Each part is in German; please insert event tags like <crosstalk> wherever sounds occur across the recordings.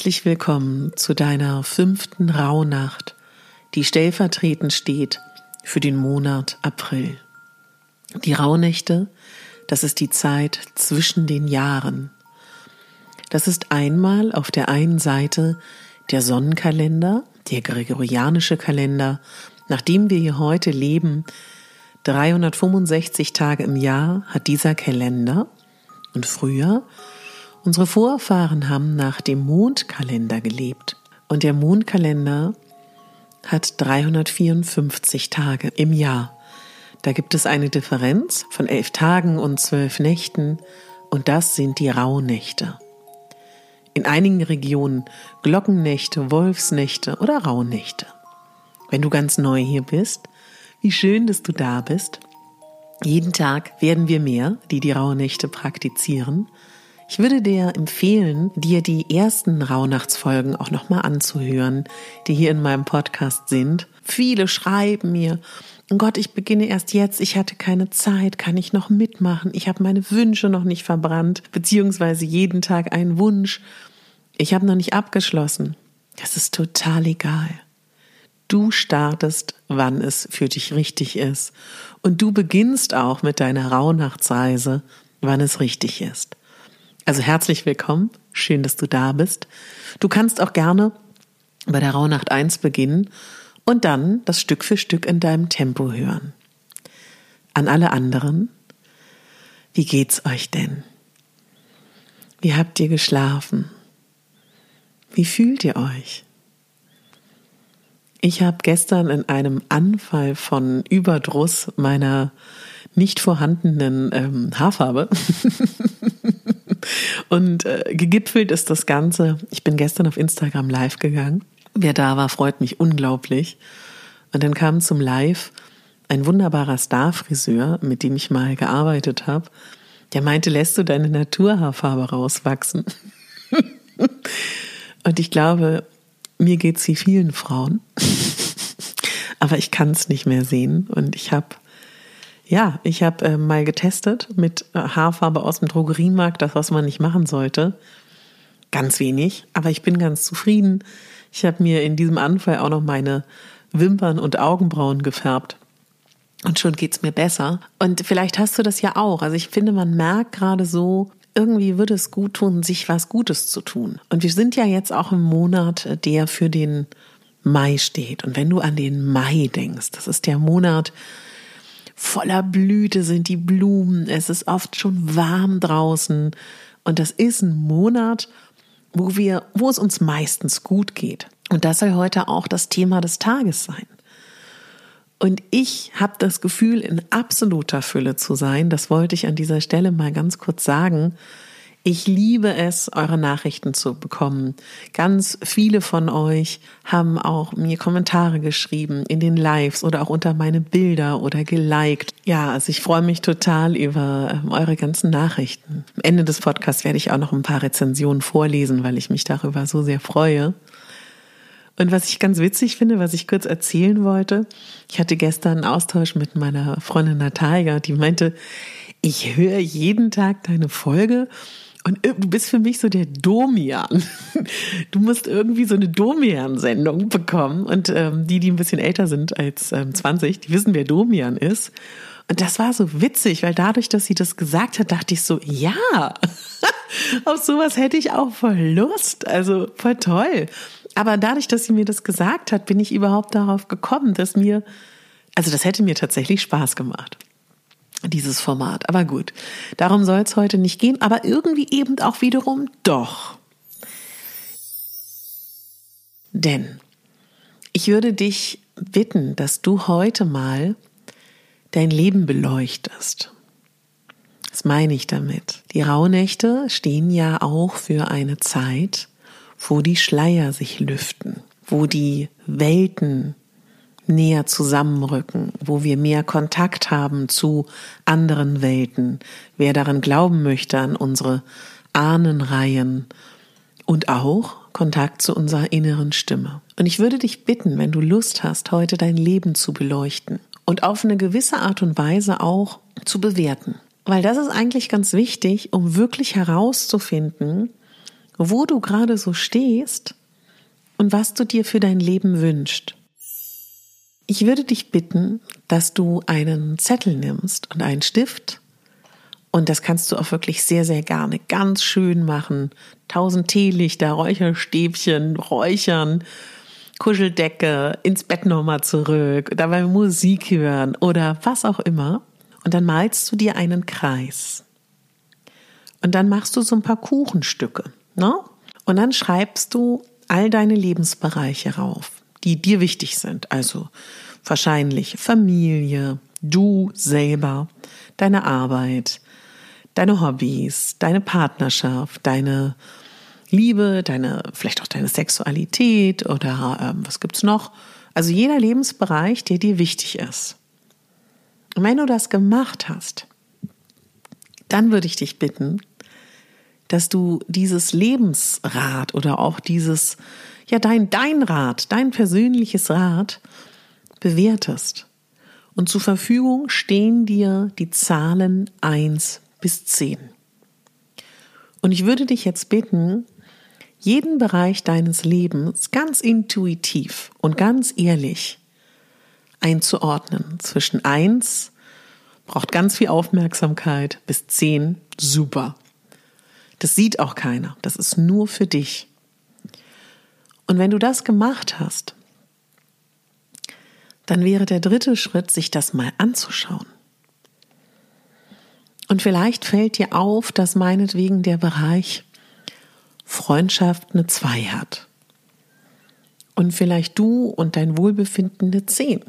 Herzlich willkommen zu deiner fünften Rauhnacht, die stellvertretend steht für den Monat April. Die Rauhnächte, das ist die Zeit zwischen den Jahren. Das ist einmal auf der einen Seite der Sonnenkalender, der gregorianische Kalender, nach dem wir hier heute leben. 365 Tage im Jahr hat dieser Kalender und früher Unsere Vorfahren haben nach dem Mondkalender gelebt und der Mondkalender hat 354 Tage im Jahr. Da gibt es eine Differenz von elf Tagen und zwölf Nächten und das sind die Rauhnächte. In einigen Regionen Glockennächte, Wolfsnächte oder Rauhnächte. Wenn du ganz neu hier bist, wie schön, dass du da bist. Jeden Tag werden wir mehr, die die Rauhnächte praktizieren. Ich würde dir empfehlen, dir die ersten Rauhnachtsfolgen auch nochmal anzuhören, die hier in meinem Podcast sind. Viele schreiben mir, Gott, ich beginne erst jetzt, ich hatte keine Zeit, kann ich noch mitmachen, ich habe meine Wünsche noch nicht verbrannt, beziehungsweise jeden Tag einen Wunsch. Ich habe noch nicht abgeschlossen. Das ist total egal. Du startest, wann es für dich richtig ist. Und du beginnst auch mit deiner Rauhnachtsreise, wann es richtig ist. Also herzlich willkommen, schön, dass du da bist. Du kannst auch gerne bei der Rauhnacht 1 beginnen und dann das Stück für Stück in deinem Tempo hören. An alle anderen, wie geht's euch denn? Wie habt ihr geschlafen? Wie fühlt ihr euch? Ich habe gestern in einem Anfall von Überdruss meiner nicht vorhandenen ähm, Haarfarbe <laughs> Und äh, gegipfelt ist das Ganze. Ich bin gestern auf Instagram live gegangen. Wer da war, freut mich unglaublich. Und dann kam zum Live ein wunderbarer Starfriseur, mit dem ich mal gearbeitet habe. Der meinte, lässt du deine Naturhaarfarbe rauswachsen? <laughs> Und ich glaube, mir geht's wie vielen Frauen. <laughs> Aber ich kann es nicht mehr sehen. Und ich habe ja, ich habe äh, mal getestet mit äh, Haarfarbe aus dem Drogeriemarkt, das, was man nicht machen sollte. Ganz wenig, aber ich bin ganz zufrieden. Ich habe mir in diesem Anfall auch noch meine Wimpern und Augenbrauen gefärbt. Und schon geht's mir besser. Und vielleicht hast du das ja auch. Also ich finde, man merkt gerade so, irgendwie würde es gut tun, sich was Gutes zu tun. Und wir sind ja jetzt auch im Monat, der für den Mai steht. Und wenn du an den Mai denkst, das ist der Monat, voller Blüte sind die Blumen, es ist oft schon warm draußen und das ist ein Monat, wo wir, wo es uns meistens gut geht. Und das soll heute auch das Thema des Tages sein. Und ich habe das Gefühl, in absoluter Fülle zu sein. Das wollte ich an dieser Stelle mal ganz kurz sagen. Ich liebe es, eure Nachrichten zu bekommen. Ganz viele von euch haben auch mir Kommentare geschrieben in den Lives oder auch unter meine Bilder oder geliked. Ja, also ich freue mich total über ähm, eure ganzen Nachrichten. Am Ende des Podcasts werde ich auch noch ein paar Rezensionen vorlesen, weil ich mich darüber so sehr freue. Und was ich ganz witzig finde, was ich kurz erzählen wollte, ich hatte gestern einen Austausch mit meiner Freundin Natalia, die meinte, ich höre jeden Tag deine Folge und du bist für mich so der Domian. Du musst irgendwie so eine Domian-Sendung bekommen. Und ähm, die, die ein bisschen älter sind als ähm, 20, die wissen, wer Domian ist. Und das war so witzig, weil dadurch, dass sie das gesagt hat, dachte ich so, ja, <laughs> auf sowas hätte ich auch voll Lust. Also voll toll. Aber dadurch, dass sie mir das gesagt hat, bin ich überhaupt darauf gekommen, dass mir, also das hätte mir tatsächlich Spaß gemacht dieses Format. Aber gut, darum soll es heute nicht gehen, aber irgendwie eben auch wiederum doch. Denn ich würde dich bitten, dass du heute mal dein Leben beleuchtest. Was meine ich damit? Die Rauhnächte stehen ja auch für eine Zeit, wo die Schleier sich lüften, wo die Welten näher zusammenrücken, wo wir mehr Kontakt haben zu anderen Welten. Wer daran glauben möchte, an unsere Ahnenreihen und auch Kontakt zu unserer inneren Stimme. Und ich würde dich bitten, wenn du Lust hast, heute dein Leben zu beleuchten und auf eine gewisse Art und Weise auch zu bewerten. Weil das ist eigentlich ganz wichtig, um wirklich herauszufinden, wo du gerade so stehst und was du dir für dein Leben wünschst. Ich würde dich bitten, dass du einen Zettel nimmst und einen Stift. Und das kannst du auch wirklich sehr, sehr gerne ganz schön machen. Tausend Teelichter, Räucherstäbchen, Räuchern, Kuscheldecke, ins Bett nochmal zurück, dabei Musik hören oder was auch immer. Und dann malst du dir einen Kreis. Und dann machst du so ein paar Kuchenstücke. Ne? Und dann schreibst du all deine Lebensbereiche rauf die dir wichtig sind. Also wahrscheinlich Familie, du selber, deine Arbeit, deine Hobbys, deine Partnerschaft, deine Liebe, deine, vielleicht auch deine Sexualität oder ähm, was gibt's noch? Also jeder Lebensbereich, der dir wichtig ist. Und wenn du das gemacht hast, dann würde ich dich bitten, dass du dieses Lebensrad oder auch dieses ja dein, dein Rat, dein persönliches Rat bewertest. Und zur Verfügung stehen dir die Zahlen eins bis zehn. Und ich würde dich jetzt bitten, jeden Bereich deines Lebens ganz intuitiv und ganz ehrlich einzuordnen. Zwischen eins braucht ganz viel Aufmerksamkeit bis zehn super. Das sieht auch keiner. Das ist nur für dich. Und wenn du das gemacht hast, dann wäre der dritte Schritt, sich das mal anzuschauen. Und vielleicht fällt dir auf, dass meinetwegen der Bereich Freundschaft eine 2 hat. Und vielleicht du und dein Wohlbefinden eine 10.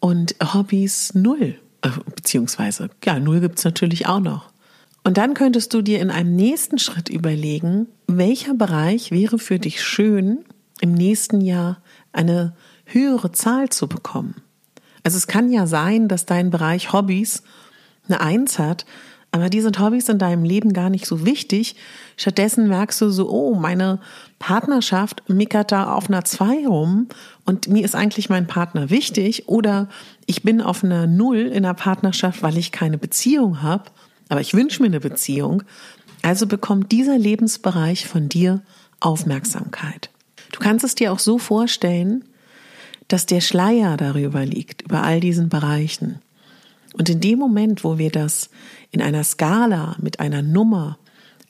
Und Hobbys 0. Äh, beziehungsweise, ja, 0 gibt es natürlich auch noch. Und dann könntest du dir in einem nächsten Schritt überlegen, welcher Bereich wäre für dich schön, im nächsten Jahr eine höhere Zahl zu bekommen. Also es kann ja sein, dass dein Bereich Hobbys eine Eins hat, aber die sind Hobbys in deinem Leben gar nicht so wichtig. Stattdessen merkst du so, oh, meine Partnerschaft mickert da auf einer Zwei rum und mir ist eigentlich mein Partner wichtig oder ich bin auf einer Null in einer Partnerschaft, weil ich keine Beziehung habe, aber ich wünsche mir eine Beziehung. Also bekommt dieser Lebensbereich von dir Aufmerksamkeit. Du kannst es dir auch so vorstellen, dass der Schleier darüber liegt, über all diesen Bereichen. Und in dem Moment, wo wir das in einer Skala mit einer Nummer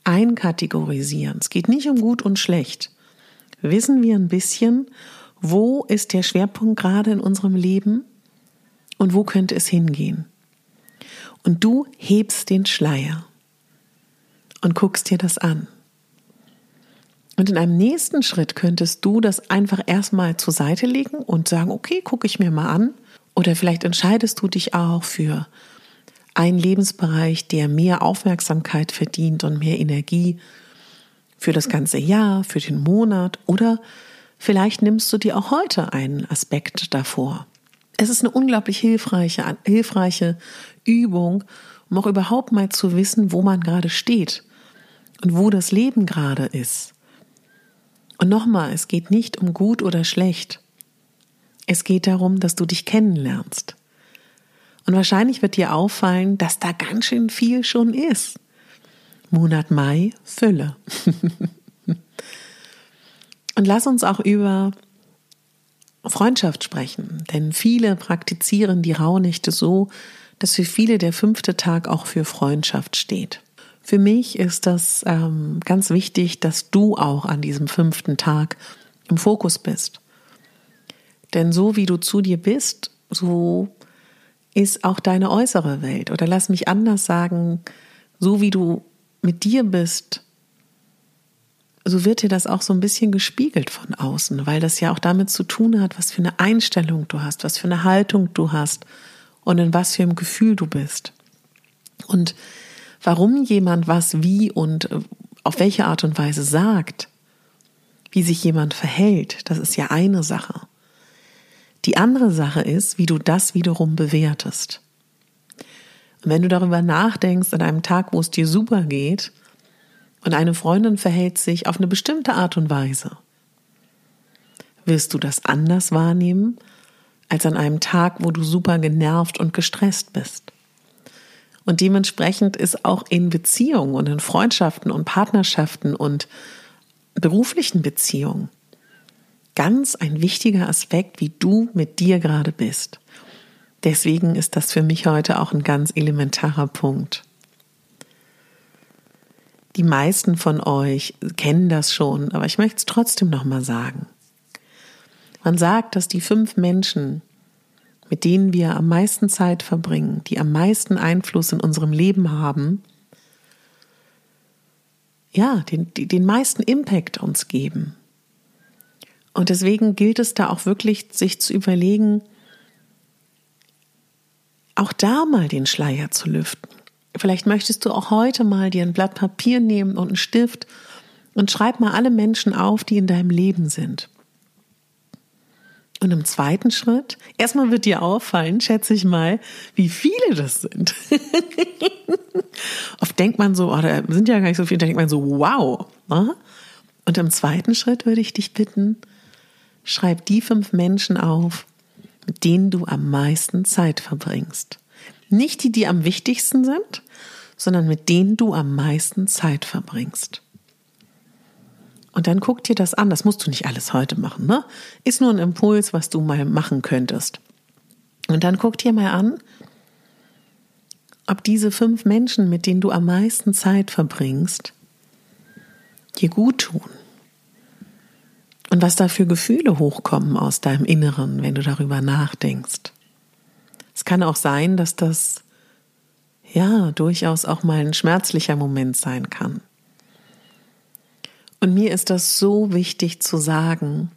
einkategorisieren, es geht nicht um gut und schlecht, wissen wir ein bisschen, wo ist der Schwerpunkt gerade in unserem Leben und wo könnte es hingehen. Und du hebst den Schleier und guckst dir das an. Und in einem nächsten Schritt könntest du das einfach erstmal zur Seite legen und sagen, okay, gucke ich mir mal an. Oder vielleicht entscheidest du dich auch für einen Lebensbereich, der mehr Aufmerksamkeit verdient und mehr Energie für das ganze Jahr, für den Monat. Oder vielleicht nimmst du dir auch heute einen Aspekt davor. Es ist eine unglaublich hilfreiche, hilfreiche Übung, um auch überhaupt mal zu wissen, wo man gerade steht und wo das Leben gerade ist. Und nochmal, es geht nicht um gut oder schlecht. Es geht darum, dass du dich kennenlernst. Und wahrscheinlich wird dir auffallen, dass da ganz schön viel schon ist. Monat Mai, Fülle. <laughs> Und lass uns auch über Freundschaft sprechen, denn viele praktizieren die Rauhnächte so, dass für viele der fünfte Tag auch für Freundschaft steht. Für mich ist das ähm, ganz wichtig, dass du auch an diesem fünften Tag im Fokus bist. Denn so wie du zu dir bist, so ist auch deine äußere Welt. Oder lass mich anders sagen, so wie du mit dir bist, so wird dir das auch so ein bisschen gespiegelt von außen, weil das ja auch damit zu tun hat, was für eine Einstellung du hast, was für eine Haltung du hast und in was für einem Gefühl du bist. Und warum jemand was wie und äh, auf welche Art und Weise sagt, wie sich jemand verhält, das ist ja eine Sache. Die andere Sache ist, wie du das wiederum bewertest. Und wenn du darüber nachdenkst an einem Tag, wo es dir super geht, und eine Freundin verhält sich auf eine bestimmte Art und Weise, wirst du das anders wahrnehmen als an einem Tag, wo du super genervt und gestresst bist. Und dementsprechend ist auch in Beziehungen und in Freundschaften und Partnerschaften und beruflichen Beziehungen ganz ein wichtiger Aspekt, wie du mit dir gerade bist. Deswegen ist das für mich heute auch ein ganz elementarer Punkt. Die meisten von euch kennen das schon, aber ich möchte es trotzdem nochmal sagen. Man sagt, dass die fünf Menschen, mit denen wir am meisten Zeit verbringen, die am meisten Einfluss in unserem Leben haben, ja, den, den meisten Impact uns geben. Und deswegen gilt es da auch wirklich, sich zu überlegen, auch da mal den Schleier zu lüften. Vielleicht möchtest du auch heute mal dir ein Blatt Papier nehmen und einen Stift und schreib mal alle Menschen auf, die in deinem Leben sind. Und im zweiten Schritt, erstmal wird dir auffallen, schätze ich mal, wie viele das sind. <laughs> Oft denkt man so, oh, da sind ja gar nicht so viele, da denkt man so, wow. Ne? Und im zweiten Schritt würde ich dich bitten, Schreib die fünf Menschen auf, mit denen du am meisten Zeit verbringst. Nicht die, die am wichtigsten sind, sondern mit denen du am meisten Zeit verbringst. Und dann guck dir das an. Das musst du nicht alles heute machen, ne? Ist nur ein Impuls, was du mal machen könntest. Und dann guck dir mal an, ob diese fünf Menschen, mit denen du am meisten Zeit verbringst, dir gut tun. Und was da für Gefühle hochkommen aus deinem Inneren, wenn du darüber nachdenkst. Es kann auch sein, dass das ja durchaus auch mal ein schmerzlicher Moment sein kann. Und mir ist das so wichtig zu sagen,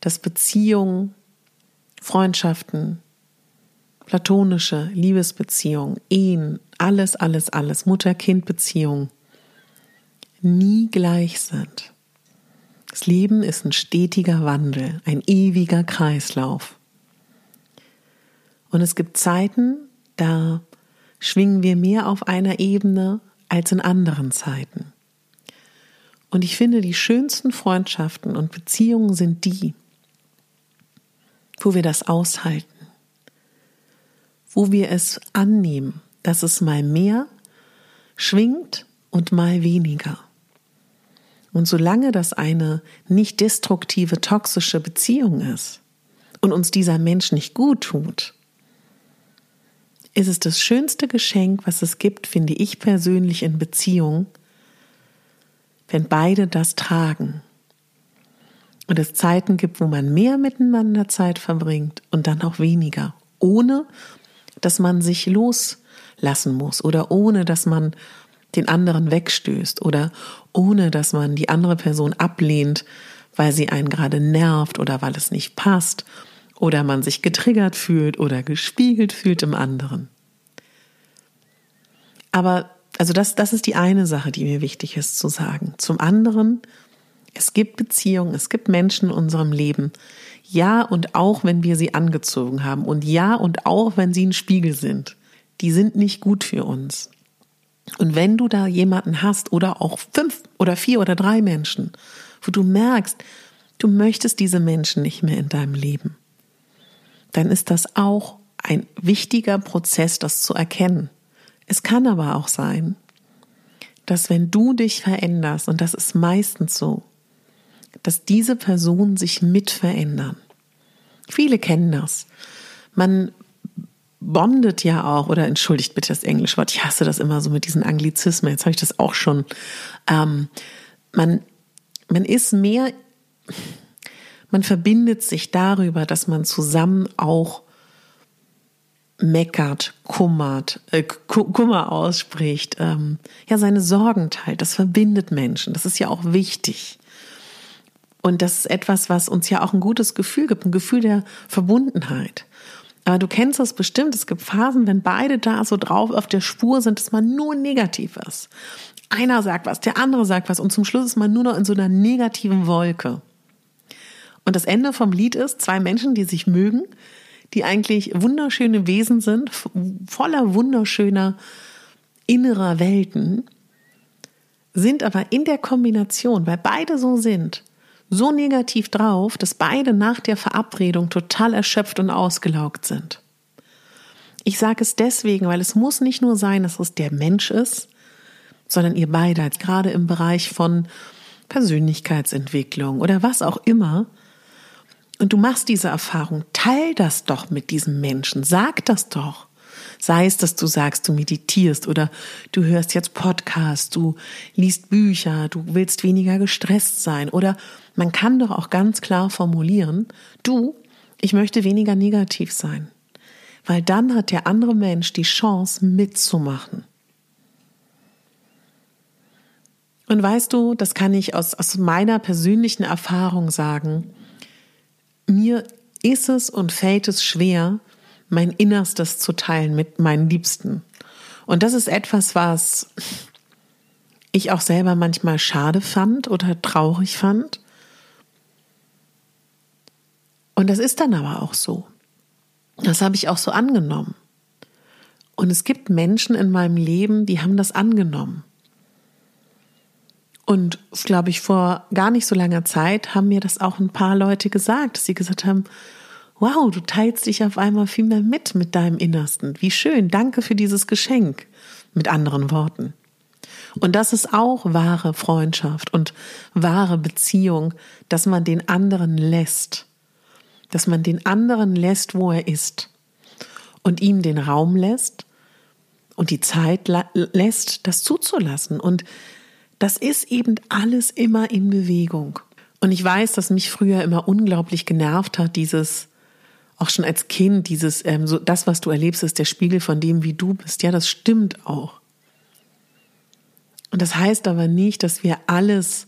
dass Beziehungen, Freundschaften, platonische Liebesbeziehungen, Ehen, alles, alles, alles, Mutter-Kind-Beziehungen nie gleich sind. Das Leben ist ein stetiger Wandel, ein ewiger Kreislauf. Und es gibt Zeiten, da schwingen wir mehr auf einer Ebene als in anderen Zeiten. Und ich finde, die schönsten Freundschaften und Beziehungen sind die, wo wir das aushalten, wo wir es annehmen, dass es mal mehr schwingt und mal weniger. Und solange das eine nicht destruktive, toxische Beziehung ist und uns dieser Mensch nicht gut tut, ist es das schönste Geschenk, was es gibt, finde ich persönlich in Beziehung, wenn beide das tragen. Und es Zeiten gibt, wo man mehr miteinander Zeit verbringt und dann auch weniger, ohne dass man sich loslassen muss oder ohne dass man den anderen wegstößt oder ohne dass man die andere Person ablehnt, weil sie einen gerade nervt oder weil es nicht passt oder man sich getriggert fühlt oder gespiegelt fühlt im anderen. Aber also das, das ist die eine Sache, die mir wichtig ist zu sagen. Zum anderen, es gibt Beziehungen, es gibt Menschen in unserem Leben. Ja, und auch wenn wir sie angezogen haben. Und ja, und auch wenn sie ein Spiegel sind. Die sind nicht gut für uns. Und wenn du da jemanden hast oder auch fünf oder vier oder drei Menschen, wo du merkst, du möchtest diese Menschen nicht mehr in deinem Leben, dann ist das auch ein wichtiger Prozess, das zu erkennen. Es kann aber auch sein, dass wenn du dich veränderst, und das ist meistens so, dass diese Personen sich mit verändern. Viele kennen das. Man bondet ja auch, oder entschuldigt bitte das Englischwort, ich hasse das immer so mit diesen Anglizismen, jetzt habe ich das auch schon. Ähm, man, man ist mehr, man verbindet sich darüber, dass man zusammen auch meckert, kummert, äh, Kummer ausspricht, ähm, ja, seine Sorgen teilt. Das verbindet Menschen. Das ist ja auch wichtig. Und das ist etwas, was uns ja auch ein gutes Gefühl gibt, ein Gefühl der Verbundenheit. Aber du kennst das bestimmt. Es gibt Phasen, wenn beide da so drauf auf der Spur sind, dass man nur negativ ist. Einer sagt was, der andere sagt was und zum Schluss ist man nur noch in so einer negativen Wolke. Und das Ende vom Lied ist, zwei Menschen, die sich mögen, die eigentlich wunderschöne Wesen sind, voller wunderschöner innerer Welten, sind aber in der Kombination, weil beide so sind, so negativ drauf, dass beide nach der Verabredung total erschöpft und ausgelaugt sind. Ich sage es deswegen, weil es muss nicht nur sein, dass es der Mensch ist, sondern ihr beide, gerade im Bereich von Persönlichkeitsentwicklung oder was auch immer, und du machst diese Erfahrung, teil das doch mit diesem Menschen, sag das doch. Sei es, dass du sagst, du meditierst oder du hörst jetzt Podcasts, du liest Bücher, du willst weniger gestresst sein oder man kann doch auch ganz klar formulieren, du, ich möchte weniger negativ sein. Weil dann hat der andere Mensch die Chance mitzumachen. Und weißt du, das kann ich aus, aus meiner persönlichen Erfahrung sagen, mir ist es und fällt es schwer, mein Innerstes zu teilen mit meinen Liebsten. Und das ist etwas, was ich auch selber manchmal schade fand oder traurig fand. Und das ist dann aber auch so. Das habe ich auch so angenommen. Und es gibt Menschen in meinem Leben, die haben das angenommen. Und glaube ich, vor gar nicht so langer Zeit haben mir das auch ein paar Leute gesagt, dass sie gesagt haben, wow, du teilst dich auf einmal viel mehr mit mit deinem Innersten. Wie schön, danke für dieses Geschenk. Mit anderen Worten. Und das ist auch wahre Freundschaft und wahre Beziehung, dass man den anderen lässt. Dass man den anderen lässt, wo er ist. Und ihm den Raum lässt und die Zeit lässt, das zuzulassen. Und das ist eben alles immer in Bewegung. Und ich weiß, dass mich früher immer unglaublich genervt hat, dieses, auch schon als Kind, dieses, ähm, so, das, was du erlebst, ist der Spiegel von dem, wie du bist. Ja, das stimmt auch. Und das heißt aber nicht, dass wir alles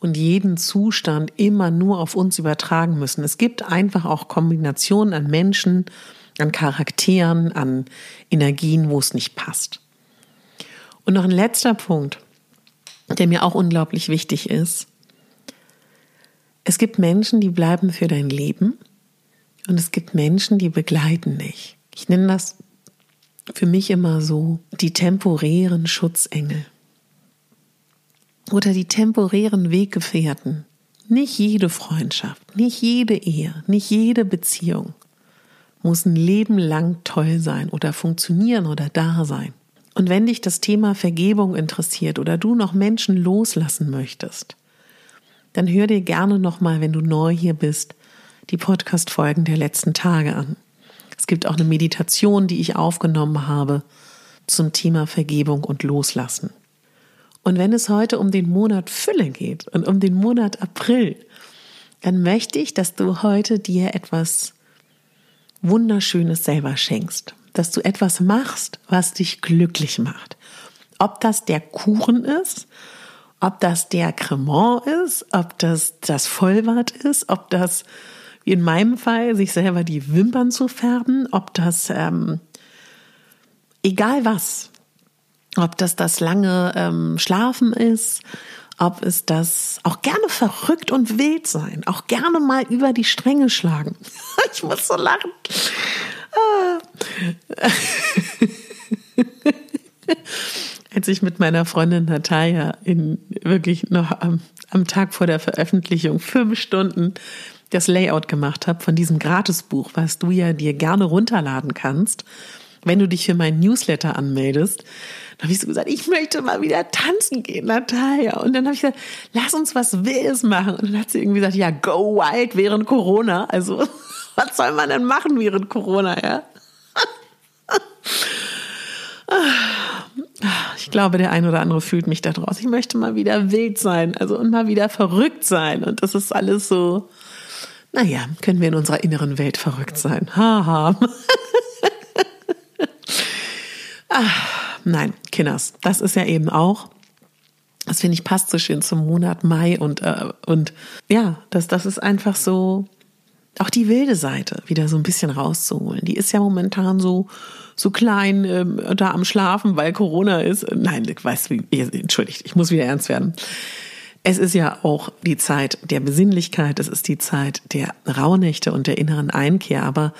und jeden Zustand immer nur auf uns übertragen müssen. Es gibt einfach auch Kombinationen an Menschen, an Charakteren, an Energien, wo es nicht passt. Und noch ein letzter Punkt der mir auch unglaublich wichtig ist. Es gibt Menschen, die bleiben für dein Leben und es gibt Menschen, die begleiten dich. Ich nenne das für mich immer so die temporären Schutzengel oder die temporären Weggefährten. Nicht jede Freundschaft, nicht jede Ehe, nicht jede Beziehung muss ein Leben lang toll sein oder funktionieren oder da sein. Und wenn dich das Thema Vergebung interessiert oder du noch Menschen loslassen möchtest, dann hör dir gerne nochmal, wenn du neu hier bist, die Podcast-Folgen der letzten Tage an. Es gibt auch eine Meditation, die ich aufgenommen habe zum Thema Vergebung und Loslassen. Und wenn es heute um den Monat Fülle geht und um den Monat April, dann möchte ich, dass du heute dir etwas Wunderschönes selber schenkst dass du etwas machst, was dich glücklich macht. Ob das der Kuchen ist, ob das der Cremant ist, ob das das Vollbart ist, ob das, wie in meinem Fall, sich selber die Wimpern zu färben, ob das, ähm, egal was, ob das das lange ähm, Schlafen ist, ob es das auch gerne verrückt und wild sein, auch gerne mal über die Stränge schlagen. <laughs> ich muss so lachen. <laughs> Als ich mit meiner Freundin Natalia in wirklich noch am am Tag vor der Veröffentlichung fünf Stunden das Layout gemacht habe von diesem Gratisbuch, was du ja dir gerne runterladen kannst, wenn du dich für meinen Newsletter anmeldest, dann habe ich so gesagt, ich möchte mal wieder tanzen gehen, Natalia. Und dann habe ich gesagt, lass uns was Wildes machen. Und dann hat sie irgendwie gesagt, ja, go wild während Corona. Also, <laughs> was soll man denn machen während Corona, ja? Ich glaube, der ein oder andere fühlt mich da draus. Ich möchte mal wieder wild sein, also und mal wieder verrückt sein. Und das ist alles so, naja, können wir in unserer inneren Welt verrückt sein. Haha. <laughs> ah, nein, Kinders, das ist ja eben auch, das finde ich passt so schön zum Monat Mai und, äh, und ja, das, das ist einfach so, auch die wilde Seite wieder so ein bisschen rauszuholen. Die ist ja momentan so, so klein ähm, da am Schlafen, weil Corona ist. Nein, ich weiß, wie, entschuldigt, ich muss wieder ernst werden. Es ist ja auch die Zeit der Besinnlichkeit, es ist die Zeit der Rauhnächte und der inneren Einkehr. Aber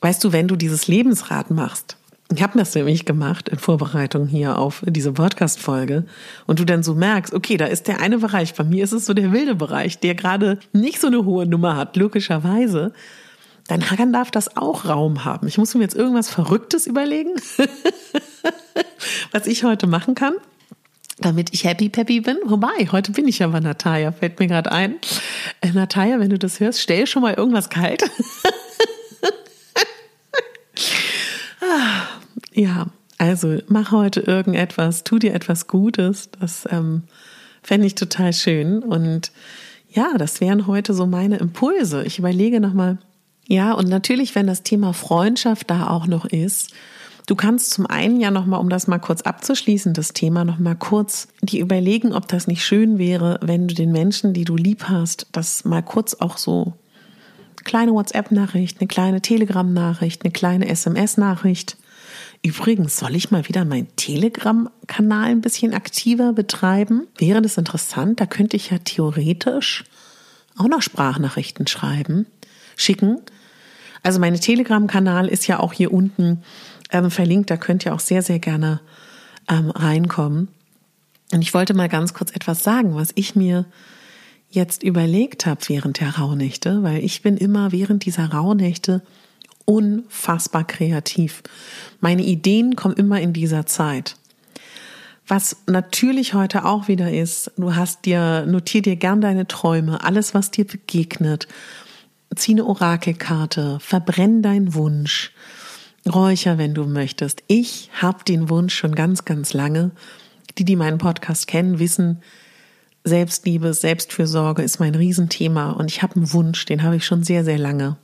weißt du, wenn du dieses Lebensrad machst, ich habe das nämlich gemacht in Vorbereitung hier auf diese Podcast-Folge und du dann so merkst, okay, da ist der eine Bereich, bei mir ist es so der wilde Bereich, der gerade nicht so eine hohe Nummer hat, logischerweise, dann Hagan darf das auch Raum haben. Ich muss mir jetzt irgendwas Verrücktes überlegen, <laughs> was ich heute machen kann damit ich happy peppy bin. Wobei, heute bin ich ja bei Natalia, fällt mir gerade ein. Äh, Natalia, wenn du das hörst, stell schon mal irgendwas kalt. <laughs> ja, also mach heute irgendetwas, tu dir etwas Gutes. Das ähm, fände ich total schön. Und ja, das wären heute so meine Impulse. Ich überlege nochmal, ja, und natürlich, wenn das Thema Freundschaft da auch noch ist, Du kannst zum einen ja nochmal, um das mal kurz abzuschließen, das Thema nochmal kurz die überlegen, ob das nicht schön wäre, wenn du den Menschen, die du lieb hast, das mal kurz auch so kleine WhatsApp-Nachricht, eine kleine Telegram-Nachricht, eine kleine SMS-Nachricht. Übrigens, soll ich mal wieder meinen Telegram-Kanal ein bisschen aktiver betreiben? Wäre das interessant? Da könnte ich ja theoretisch auch noch Sprachnachrichten schreiben, schicken. Also meine Telegram-Kanal ist ja auch hier unten ähm, verlinkt. Da könnt ihr auch sehr, sehr gerne ähm, reinkommen. Und ich wollte mal ganz kurz etwas sagen, was ich mir jetzt überlegt habe während der Rauhnächte, weil ich bin immer während dieser Rauhnächte unfassbar kreativ. Meine Ideen kommen immer in dieser Zeit. Was natürlich heute auch wieder ist, du hast dir, notier dir gern deine Träume, alles, was dir begegnet. Zieh eine Orakelkarte, verbrenn deinen Wunsch, Räucher, wenn du möchtest. Ich habe den Wunsch schon ganz, ganz lange. Die, die meinen Podcast kennen, wissen, Selbstliebe, Selbstfürsorge ist mein Riesenthema und ich habe einen Wunsch, den habe ich schon sehr, sehr lange.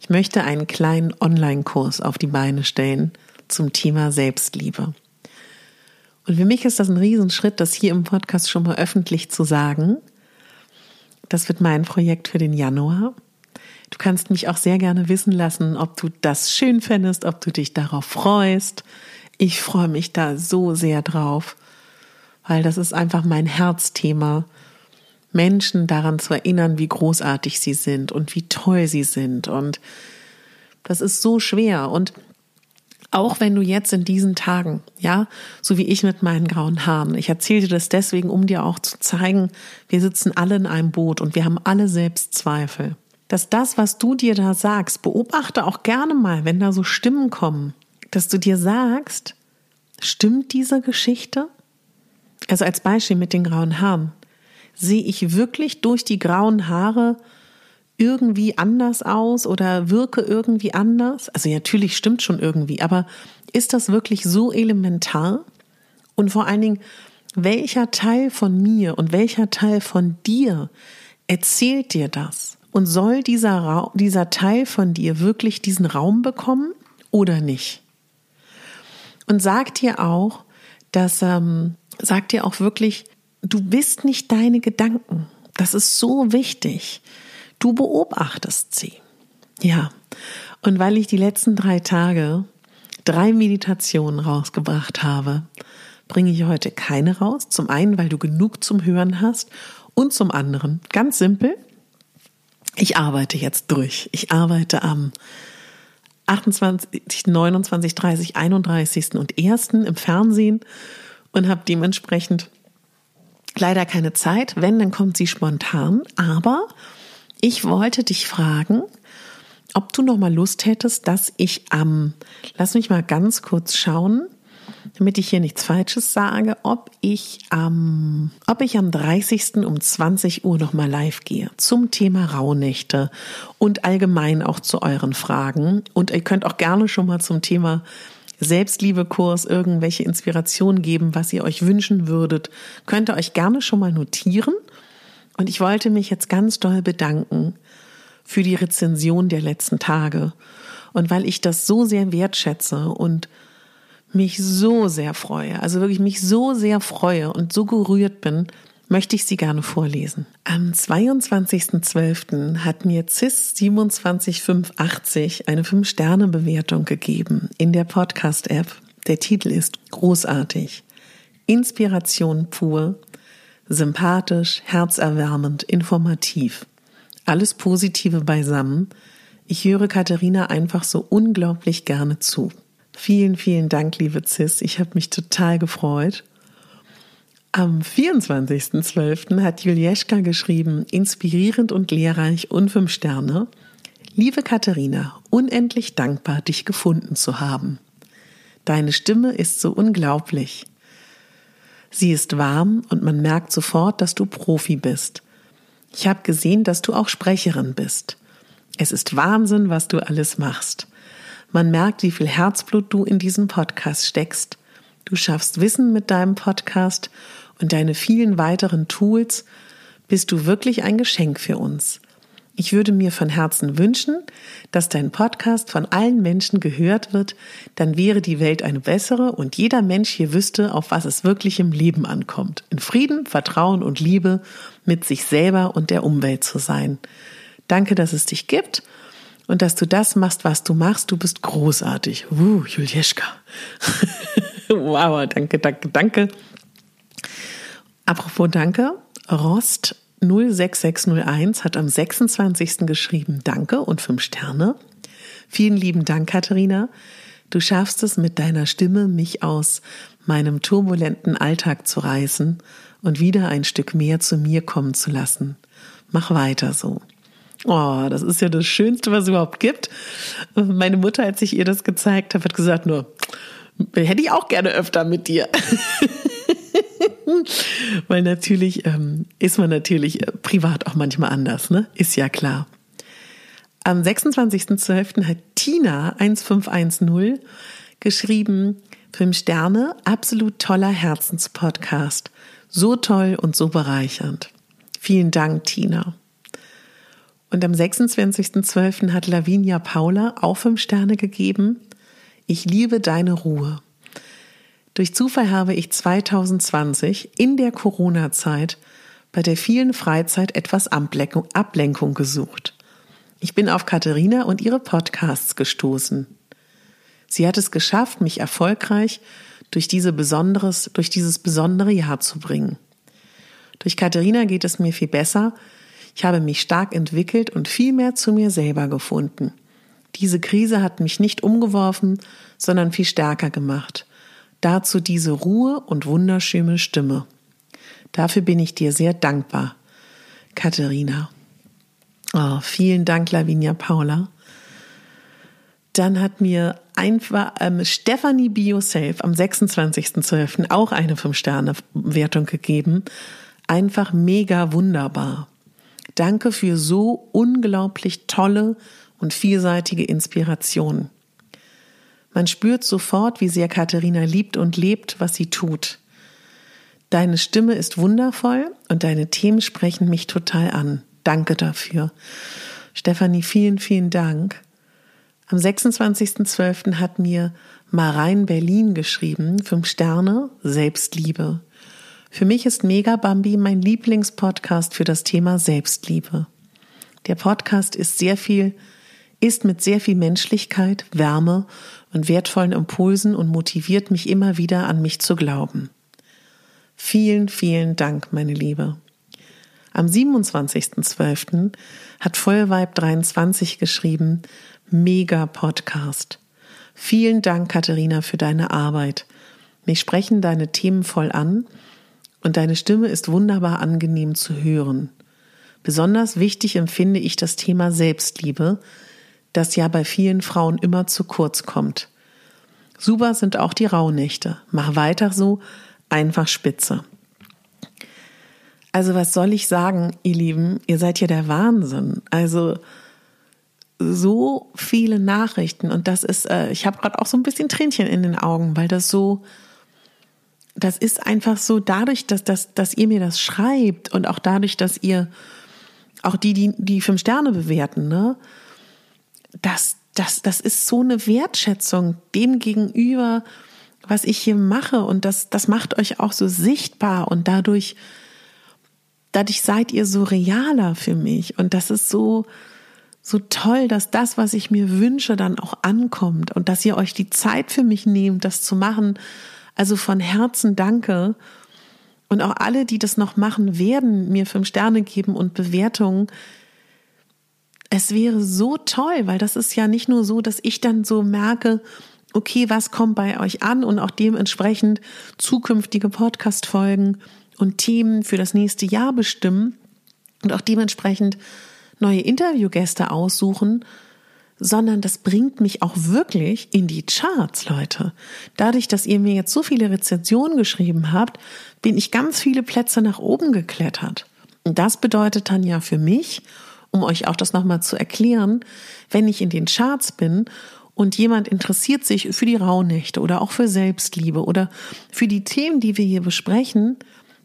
Ich möchte einen kleinen Online-Kurs auf die Beine stellen zum Thema Selbstliebe. Und für mich ist das ein Riesenschritt, das hier im Podcast schon mal öffentlich zu sagen. Das wird mein Projekt für den Januar. Du kannst mich auch sehr gerne wissen lassen, ob du das schön fändest, ob du dich darauf freust. Ich freue mich da so sehr drauf, weil das ist einfach mein Herzthema. Menschen daran zu erinnern, wie großartig sie sind und wie toll sie sind. Und das ist so schwer. Und auch wenn du jetzt in diesen Tagen, ja, so wie ich mit meinen grauen Haaren, ich erzähle dir das deswegen, um dir auch zu zeigen, wir sitzen alle in einem Boot und wir haben alle Selbstzweifel dass das, was du dir da sagst, beobachte auch gerne mal, wenn da so Stimmen kommen, dass du dir sagst, stimmt diese Geschichte? Also als Beispiel mit den grauen Haaren. Sehe ich wirklich durch die grauen Haare irgendwie anders aus oder wirke irgendwie anders? Also natürlich stimmt schon irgendwie, aber ist das wirklich so elementar? Und vor allen Dingen, welcher Teil von mir und welcher Teil von dir erzählt dir das? Und soll dieser, Ra dieser Teil von dir wirklich diesen Raum bekommen oder nicht? Und sag dir auch, dass, ähm, sag dir auch wirklich, du bist nicht deine Gedanken. Das ist so wichtig. Du beobachtest sie. Ja. Und weil ich die letzten drei Tage drei Meditationen rausgebracht habe, bringe ich heute keine raus. Zum einen, weil du genug zum Hören hast und zum anderen, ganz simpel, ich arbeite jetzt durch. Ich arbeite am 28, 29, 30, 31. und 1. im Fernsehen und habe dementsprechend leider keine Zeit. Wenn, dann kommt sie spontan. Aber ich wollte dich fragen, ob du noch mal Lust hättest, dass ich am, lass mich mal ganz kurz schauen, damit ich hier nichts Falsches sage, ob ich am, ob ich am 30. um 20 Uhr nochmal live gehe zum Thema Rauhnächte und allgemein auch zu euren Fragen. Und ihr könnt auch gerne schon mal zum Thema Selbstliebekurs irgendwelche Inspirationen geben, was ihr euch wünschen würdet. Könnt ihr euch gerne schon mal notieren. Und ich wollte mich jetzt ganz doll bedanken für die Rezension der letzten Tage. Und weil ich das so sehr wertschätze und mich so sehr freue, also wirklich mich so sehr freue und so gerührt bin, möchte ich sie gerne vorlesen. Am 22.12. hat mir CIS 27580 eine 5-Sterne-Bewertung gegeben in der Podcast-App. Der Titel ist großartig. Inspiration pur, sympathisch, herzerwärmend, informativ. Alles Positive beisammen. Ich höre Katharina einfach so unglaublich gerne zu. Vielen, vielen Dank, liebe Cis. Ich habe mich total gefreut. Am 24.12. hat Julieschka geschrieben, inspirierend und lehrreich und fünf Sterne. Liebe Katharina, unendlich dankbar, dich gefunden zu haben. Deine Stimme ist so unglaublich. Sie ist warm und man merkt sofort, dass du Profi bist. Ich habe gesehen, dass du auch Sprecherin bist. Es ist Wahnsinn, was du alles machst. Man merkt, wie viel Herzblut du in diesen Podcast steckst. Du schaffst Wissen mit deinem Podcast und deine vielen weiteren Tools bist du wirklich ein Geschenk für uns. Ich würde mir von Herzen wünschen, dass dein Podcast von allen Menschen gehört wird, dann wäre die Welt eine bessere und jeder Mensch hier wüsste, auf was es wirklich im Leben ankommt. In Frieden, Vertrauen und Liebe mit sich selber und der Umwelt zu sein. Danke, dass es dich gibt und dass du das machst, was du machst. Du bist großartig. Uh, Julieschka. <laughs> wow, danke, danke, danke. Apropos danke, Rost 06601 hat am 26. geschrieben Danke und fünf Sterne. Vielen lieben Dank, Katharina. Du schaffst es mit deiner Stimme, mich aus meinem turbulenten Alltag zu reißen und wieder ein Stück mehr zu mir kommen zu lassen. Mach weiter so. Oh, das ist ja das Schönste, was es überhaupt gibt. Meine Mutter, als ich ihr das gezeigt habe, hat gesagt nur, hätte ich auch gerne öfter mit dir. <laughs> Weil natürlich ähm, ist man natürlich äh, privat auch manchmal anders, ne? Ist ja klar. Am 26.12. hat Tina 1510 geschrieben, Fünf Sterne, absolut toller Herzenspodcast. So toll und so bereichernd. Vielen Dank, Tina. Und am 26.12. hat Lavinia Paula auch fünf Sterne gegeben. Ich liebe deine Ruhe. Durch Zufall habe ich 2020 in der Corona-Zeit bei der vielen Freizeit etwas Ablenkung, gesucht. Ich bin auf Katharina und ihre Podcasts gestoßen. Sie hat es geschafft, mich erfolgreich durch, diese besonderes, durch dieses besondere Jahr zu bringen. Durch Katharina geht es mir viel besser, ich habe mich stark entwickelt und viel mehr zu mir selber gefunden. Diese Krise hat mich nicht umgeworfen, sondern viel stärker gemacht. Dazu diese Ruhe und wunderschöne Stimme. Dafür bin ich dir sehr dankbar, Katharina. Oh, vielen Dank, Lavinia Paula. Dann hat mir einfach ähm, Stephanie Yourself am 26.12. auch eine 5-Sterne-Wertung gegeben. Einfach mega wunderbar. Danke für so unglaublich tolle und vielseitige Inspiration. Man spürt sofort, wie sehr Katharina liebt und lebt, was sie tut. Deine Stimme ist wundervoll und deine Themen sprechen mich total an. Danke dafür. Stefanie, vielen, vielen Dank. Am 26.12. hat mir Marein Berlin geschrieben, fünf Sterne, Selbstliebe. Für mich ist Mega Bambi mein Lieblingspodcast für das Thema Selbstliebe. Der Podcast ist sehr viel, ist mit sehr viel Menschlichkeit, Wärme und wertvollen Impulsen und motiviert mich immer wieder an mich zu glauben. Vielen, vielen Dank, meine Liebe. Am 27.12. hat Vollweib 23 geschrieben, Mega Podcast. Vielen Dank, Katharina, für deine Arbeit. Mich sprechen deine Themen voll an und deine Stimme ist wunderbar angenehm zu hören. Besonders wichtig empfinde ich das Thema Selbstliebe, das ja bei vielen Frauen immer zu kurz kommt. Super sind auch die Rauhnächte. Mach weiter so, einfach spitze. Also was soll ich sagen, ihr Lieben? Ihr seid ja der Wahnsinn. Also so viele Nachrichten und das ist, äh, ich habe gerade auch so ein bisschen Tränchen in den Augen, weil das so, das ist einfach so dadurch, dass, dass, dass ihr mir das schreibt und auch dadurch, dass ihr auch die, die die fünf Sterne bewerten, ne, das, das, das ist so eine Wertschätzung dem gegenüber, was ich hier mache und das, das macht euch auch so sichtbar und dadurch, dadurch seid ihr so realer für mich und das ist so, so toll, dass das, was ich mir wünsche, dann auch ankommt und dass ihr euch die Zeit für mich nehmt, das zu machen. Also von Herzen danke. Und auch alle, die das noch machen werden, mir fünf Sterne geben und Bewertungen. Es wäre so toll, weil das ist ja nicht nur so, dass ich dann so merke, okay, was kommt bei euch an und auch dementsprechend zukünftige Podcast-Folgen und Themen für das nächste Jahr bestimmen und auch dementsprechend neue Interviewgäste aussuchen, sondern das bringt mich auch wirklich in die Charts, Leute. Dadurch, dass ihr mir jetzt so viele Rezensionen geschrieben habt, bin ich ganz viele Plätze nach oben geklettert. Und das bedeutet dann ja für mich, um euch auch das nochmal zu erklären, wenn ich in den Charts bin und jemand interessiert sich für die Rauhnächte oder auch für Selbstliebe oder für die Themen, die wir hier besprechen,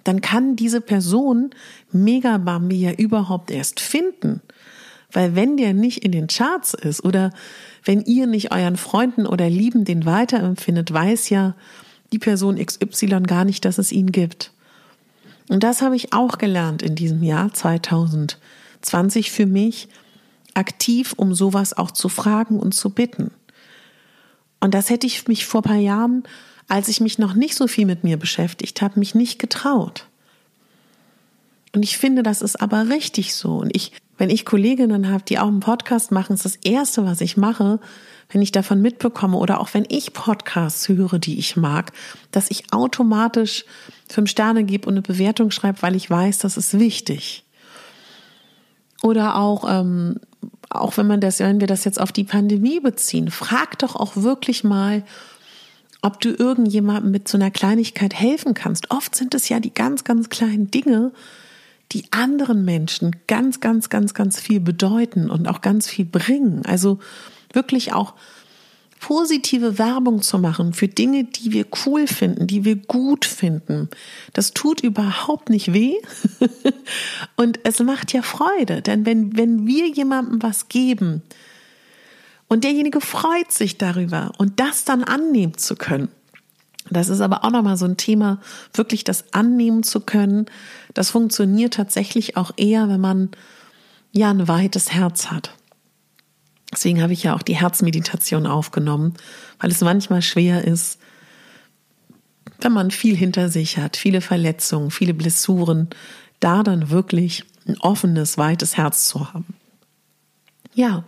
dann kann diese Person Megabambi ja überhaupt erst finden. Weil wenn der nicht in den Charts ist oder wenn ihr nicht euren Freunden oder Lieben den weiterempfindet, weiß ja die Person XY gar nicht, dass es ihn gibt. Und das habe ich auch gelernt in diesem Jahr 2020 für mich, aktiv, um sowas auch zu fragen und zu bitten. Und das hätte ich mich vor ein paar Jahren als ich mich noch nicht so viel mit mir beschäftigt habe, mich nicht getraut. Und ich finde, das ist aber richtig so. Und ich, wenn ich Kolleginnen habe, die auch einen Podcast machen, ist das erste, was ich mache, wenn ich davon mitbekomme oder auch wenn ich Podcasts höre, die ich mag, dass ich automatisch fünf Sterne gebe und eine Bewertung schreibe, weil ich weiß, das ist wichtig. Oder auch, ähm, auch wenn man das, wenn wir das jetzt auf die Pandemie beziehen, frag doch auch wirklich mal, ob du irgendjemandem mit so einer Kleinigkeit helfen kannst. Oft sind es ja die ganz, ganz kleinen Dinge, die anderen Menschen ganz, ganz, ganz, ganz viel bedeuten und auch ganz viel bringen. Also wirklich auch positive Werbung zu machen für Dinge, die wir cool finden, die wir gut finden. Das tut überhaupt nicht weh <laughs> und es macht ja Freude, denn wenn, wenn wir jemandem was geben, und derjenige freut sich darüber und das dann annehmen zu können. Das ist aber auch nochmal so ein Thema, wirklich das annehmen zu können. Das funktioniert tatsächlich auch eher, wenn man ja ein weites Herz hat. Deswegen habe ich ja auch die Herzmeditation aufgenommen, weil es manchmal schwer ist, wenn man viel hinter sich hat, viele Verletzungen, viele Blessuren, da dann wirklich ein offenes, weites Herz zu haben. Ja,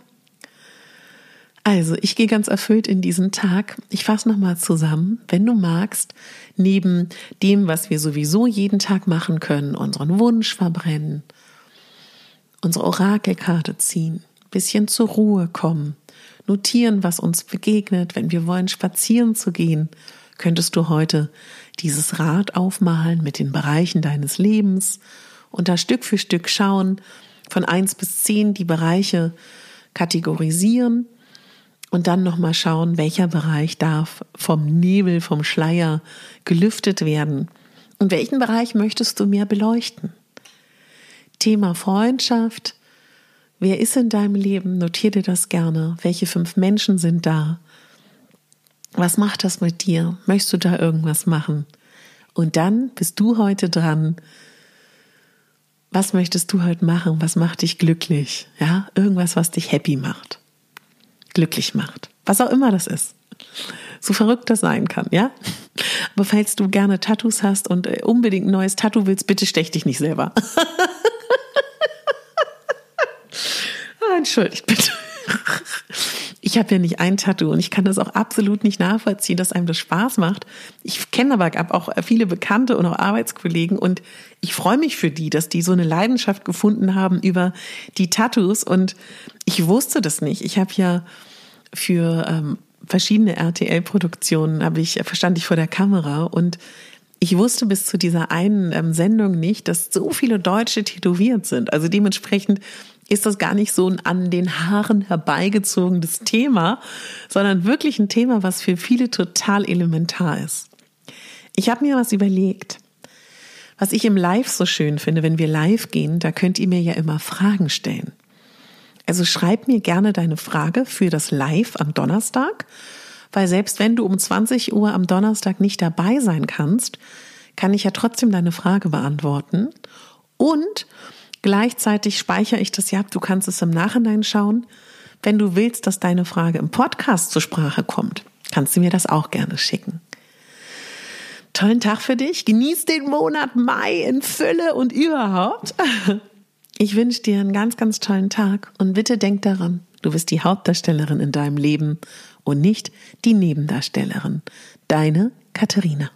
also, ich gehe ganz erfüllt in diesen Tag. Ich fasse nochmal zusammen. Wenn du magst, neben dem, was wir sowieso jeden Tag machen können, unseren Wunsch verbrennen, unsere Orakelkarte ziehen, bisschen zur Ruhe kommen, notieren, was uns begegnet, wenn wir wollen, spazieren zu gehen, könntest du heute dieses Rad aufmalen mit den Bereichen deines Lebens und da Stück für Stück schauen, von eins bis zehn die Bereiche kategorisieren und dann nochmal schauen, welcher Bereich darf vom Nebel, vom Schleier gelüftet werden und welchen Bereich möchtest du mehr beleuchten. Thema Freundschaft. Wer ist in deinem Leben? Notier dir das gerne. Welche fünf Menschen sind da? Was macht das mit dir? Möchtest du da irgendwas machen? Und dann bist du heute dran. Was möchtest du heute machen? Was macht dich glücklich? Ja, irgendwas, was dich happy macht glücklich macht. Was auch immer das ist. So verrückt das sein kann, ja? Aber falls du gerne Tattoos hast und äh, unbedingt ein neues Tattoo willst, bitte stech dich nicht selber. <laughs> entschuldigt bitte. Ich habe ja nicht ein Tattoo und ich kann das auch absolut nicht nachvollziehen, dass einem das Spaß macht. Ich kenne aber auch viele Bekannte und auch Arbeitskollegen und ich freue mich für die, dass die so eine Leidenschaft gefunden haben über die Tattoos und ich wusste das nicht. Ich habe ja für ähm, verschiedene RTL-Produktionen habe ich verstand ich vor der Kamera und ich wusste bis zu dieser einen ähm, Sendung nicht, dass so viele Deutsche tätowiert sind. Also dementsprechend ist das gar nicht so ein an den Haaren herbeigezogenes Thema, sondern wirklich ein Thema, was für viele total elementar ist. Ich habe mir was überlegt. Was ich im Live so schön finde, wenn wir live gehen, da könnt ihr mir ja immer Fragen stellen. Also schreib mir gerne deine Frage für das Live am Donnerstag, weil selbst wenn du um 20 Uhr am Donnerstag nicht dabei sein kannst, kann ich ja trotzdem deine Frage beantworten. Und gleichzeitig speichere ich das ja ab, du kannst es im Nachhinein schauen. Wenn du willst, dass deine Frage im Podcast zur Sprache kommt, kannst du mir das auch gerne schicken. Tollen Tag für dich. Genieß den Monat Mai in Fülle und überhaupt. Ich wünsche dir einen ganz, ganz tollen Tag und bitte denk daran, du bist die Hauptdarstellerin in deinem Leben und nicht die Nebendarstellerin. Deine Katharina.